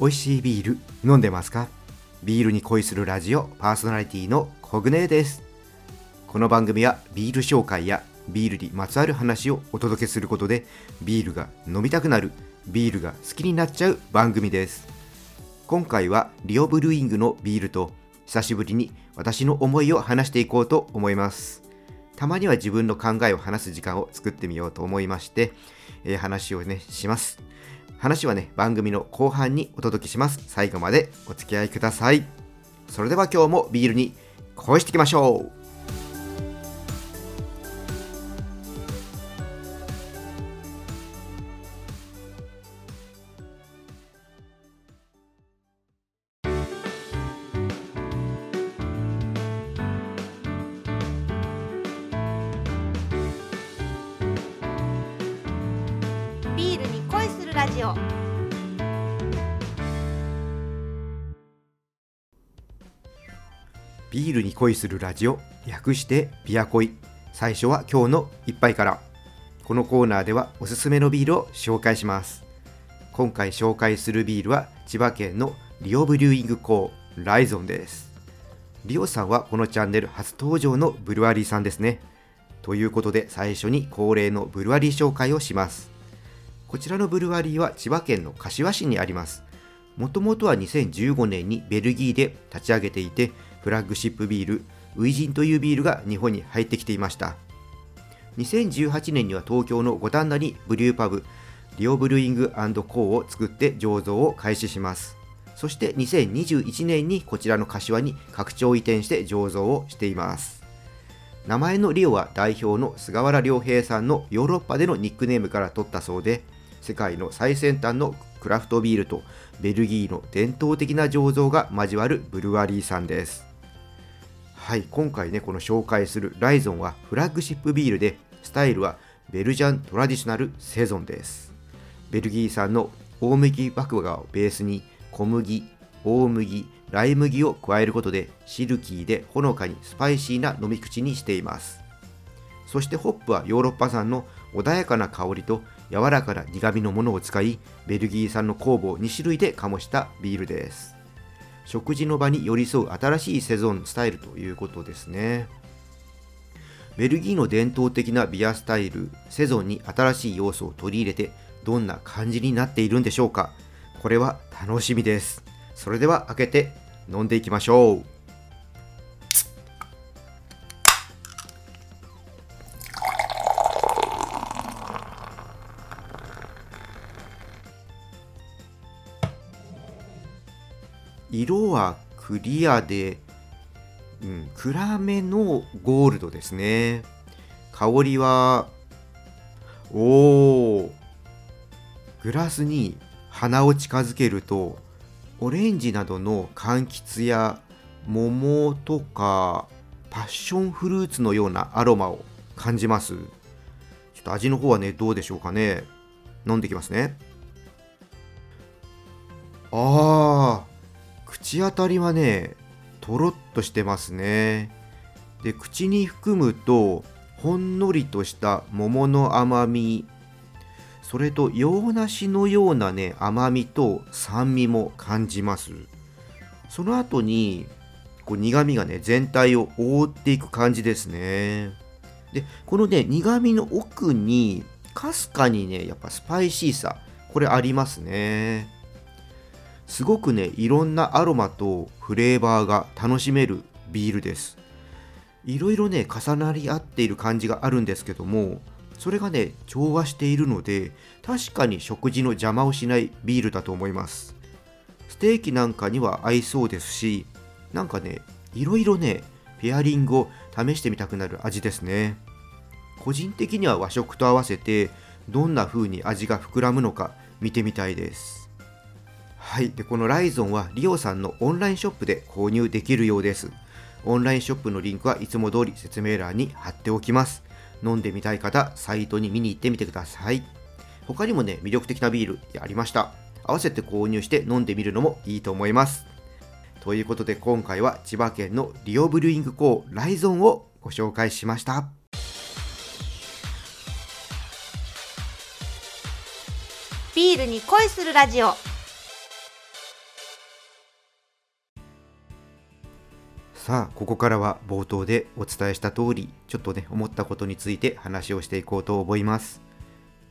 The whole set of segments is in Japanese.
美味しいビール飲んでますか？ビールに恋するラジオパーソナリティのコグネです。この番組はビール紹介やビールにまつわる話をお届けすることでビールが飲みたくなるビールが好きになっちゃう番組です。今回はリオブルーイングのビールと久しぶりに私の思いを話していこうと思います。たまには自分の考えを話す時間を作ってみようと思いまして、えー、話をねします。話はね番組の後半にお届けします。最後までお付き合いください。それでは今日もビールに恋していきましょう。ラジオ。ビールに恋するラジオ。略してビア恋。最初は今日の一杯から。このコーナーではおすすめのビールを紹介します。今回紹介するビールは千葉県のリオブリューイングコーライゾンです。リオさんはこのチャンネル初登場のブルワリーさんですね。ということで最初に恒例のブルワリー紹介をします。こちらのブルワリーは千葉県の柏市にあります。もともとは2015年にベルギーで立ち上げていてフラッグシップビールウイジンというビールが日本に入ってきていました。2018年には東京の五反田にブリューパブリオブルーイングコーを作って醸造を開始します。そして2021年にこちらの柏に拡張移転して醸造をしています。名前のリオは代表の菅原良平さんのヨーロッパでのニックネームから取ったそうで世界の最先端のクラフトビールとベルギーの伝統的な醸造が交わるブルワリーさんです。はい今回ねこの紹介するライゾンはフラッグシップビールでスタイルはベルジャントラディショナルセゾンです。ベルギー産の大麦麦芽をベースに小麦大麦ライ麦を加えることでシルキーでほのかにスパイシーな飲み口にしていますそしてホップはヨーロッパ産の穏やかな香りと柔らかな苦味のものを使いベルギー産の酵母を2種類で醸したビールです。食事の場に寄り添う新しいセゾンスタイルということですね。ベルギーの伝統的なビアスタイルセゾンに新しい要素を取り入れてどんな感じになっているんでしょうか。これは楽しみです。それでは開けて飲んでいきましょう。色はクリアで、うん、暗めのゴールドですね。香りはおーグラスに鼻を近づけるとオレンジなどの柑橘や桃とかパッションフルーツのようなアロマを感じます。ちょっと味の方はねどうでしょうかね。飲んできますね。あー。口当たりはねとろっとしてますね。で口に含むとほんのりとした桃の甘みそれと洋梨のようなね甘みと酸味も感じます。その後にこう苦味がね全体を覆っていく感じですね。でこのね苦味の奥にかすかにねやっぱスパイシーさこれありますね。すごくねいろんなアロマとフレーバーが楽しめるビールです。いろいろね重なり合っている感じがあるんですけどもそれがね調和しているので確かに食事の邪魔をしないビールだと思います。ステーキなんかには合いそうですしなんかねいろいろねペアリングを試してみたくなる味ですね。個人的には和食と合わせてどんな風に味が膨らむのか見てみたいです。はいでこのライゾンはリオさんのオンラインショップで購入できるようですオンラインショップのリンクはいつも通り説明欄に貼っておきます飲んでみたい方、サイトに見に行ってみてください。他にもね、魅力的なビールありました。合わせて購入して飲んでみるのもいいと思います。ということで今回は千葉県のリオブルーイングコーライゾンをご紹介しました。ビールに恋するラジオさあここからは冒頭でお伝えした通りちょっとね思ったことについて話をしていこうと思います。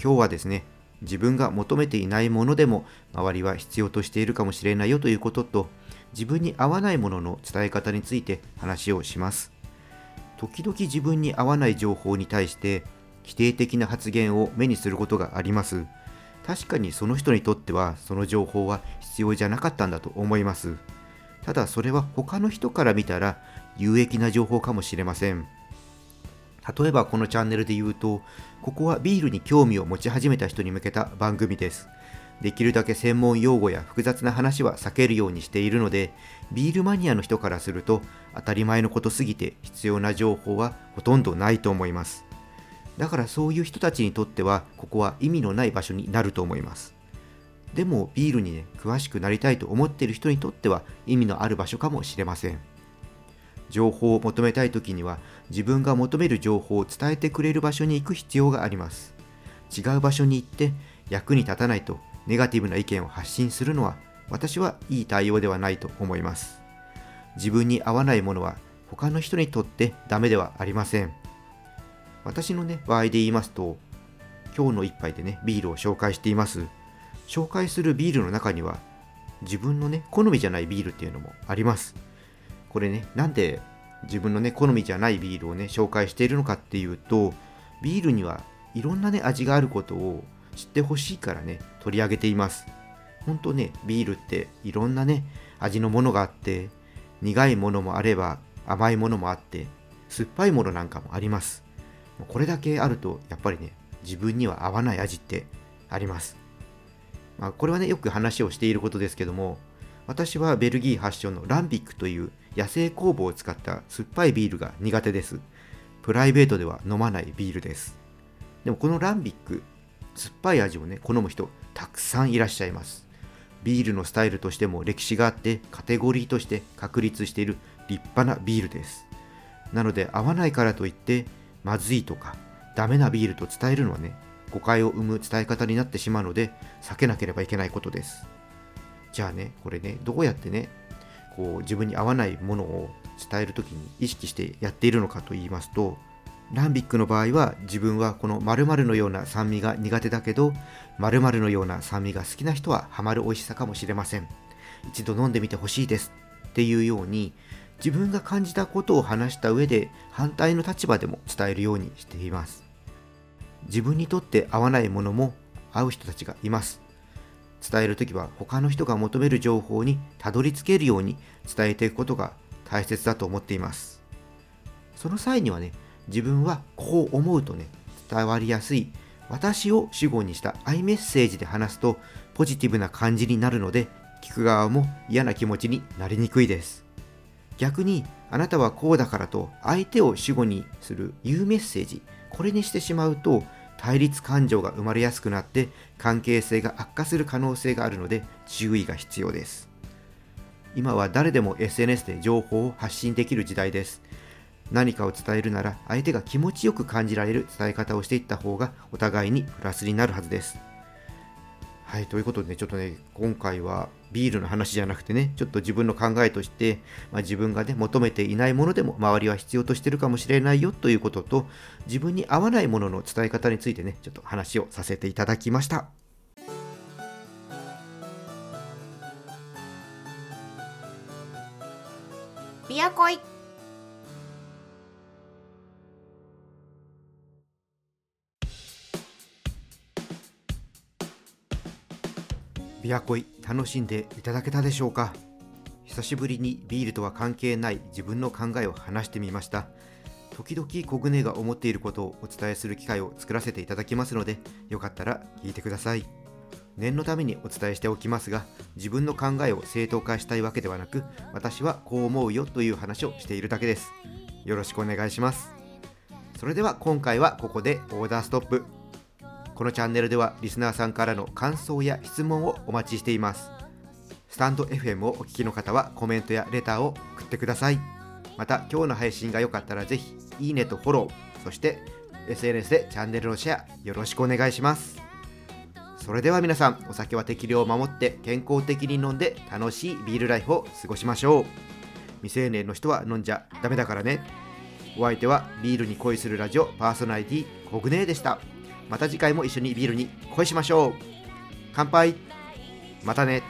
今日はですね自分が求めていないものでも周りは必要としているかもしれないよということと自分に合わないものの伝え方について話をします。時々自分に合わない情報に対して否定的な発言を目にすることがあります。確かにその人にとってはその情報は必要じゃなかったんだと思います。ただそれは他の人から見たら有益な情報かもしれません。例えばこのチャンネルで言うとここはビールに興味を持ち始めた人に向けた番組です。できるだけ専門用語や複雑な話は避けるようにしているのでビールマニアの人からすると当たり前のことすぎて必要な情報はほとんどないと思います。だからそういう人たちにとってはここは意味のない場所になると思います。でもビールにね詳しくなりたいと思っている人にとっては意味のある場所かもしれません。情報を求めたい時には自分が求める情報を伝えてくれる場所に行く必要があります。違う場所に行って役に立たないとネガティブな意見を発信するのは私はいい対応ではないと思います。自分に合わないものは他の人にとってダメではありません。私のね場合で言いますと今日の一杯でねビールを紹介しています。紹介するビールの中には自分のね好みじゃないビールっていうのもあります。これねなんで自分のね好みじゃないビールをね紹介しているのかっていうとビールにはいろんなね味があることを知ってほしいからね取り上げています。ほんとねビールっていろんなね味のものがあって苦いものもあれば甘いものもあって酸っぱいものなんかもあります。これだけあるとやっぱりね自分には合わない味ってあります。まあ、これはねよく話をしていることですけども私はベルギー発祥のランビックという野生酵母を使った酸っぱいビールが苦手です。プライベートでは飲まないビールです。でもこのランビック酸っぱい味をね好む人たくさんいらっしゃいます。ビールのスタイルとしても歴史があってカテゴリーとして確立している立派なビールです。なので合わないからといってまずいとかダメなビールと伝えるのはね誤解を生む伝え方になってしまうので避けなければいけないことです。じゃあねこれねどうやってねこう自分に合わないものを伝える時に意識してやっているのかと言いますとランビックの場合は自分はこの〇〇のような酸味が苦手だけど〇〇のような酸味が好きな人はハマる美味しさかもしれません。一度飲んでみてほしいですっていうように自分が感じたことを話した上で反対の立場でも伝えるようにしています。自分にとって合わないものも合う人たちがいます。伝えるときは他の人が求める情報にたどり着けるように伝えていくことが大切だと思っています。その際にはね自分はこう思うとね伝わりやすい。私を主語にしたアイメッセージで話すとポジティブな感じになるので聞く側も嫌な気持ちになりにくいです。逆にあなたはこうだからと相手を主語にする言うメッセージこれにしてしまうと対立感情が生まれやすくなって関係性が悪化する可能性があるので注意が必要です。今は誰でも SNS で情報を発信できる時代です。何かを伝えるなら相手が気持ちよく感じられる伝え方をしていった方がお互いにプラスになるはずです。はい、ということで、ね、ちょっとね、今回はビールの話じゃなくてね、ちょっと自分の考えとして、まあ、自分がね、求めていないものでも周りは必要としてるかもしれないよということと、自分に合わないものの伝え方についてね、ちょっと話をさせていただきました。ビアコイビアコイ楽しんでいただけたでしょうか？久しぶりにビールとは関係ない自分の考えを話してみました。時々コグネが思っていることをお伝えする機会を作らせていただきますのでよかったら聞いてください。念のためにお伝えしておきますが自分の考えを正当化したいわけではなく私はこう思うよという話をしているだけです。よろしくお願いします。それでは今回はここでオーダーストップ。このチャンネルではリスナーさんからの感想や質問をお待ちしています。スタンド FM をお聞きの方はコメントやレターを送ってください。また今日の配信が良かったらぜひいいねとフォローそして SNS でチャンネルのシェアよろしくお願いします。それでは皆さんお酒は適量を守って健康的に飲んで楽しいビールライフを過ごしましょう。未成年の人は飲んじゃダメだからね。お相手はビールに恋するラジオパーソナリティコグネーでした。また次回も一緒にビールに恋しましょう。乾杯。またね。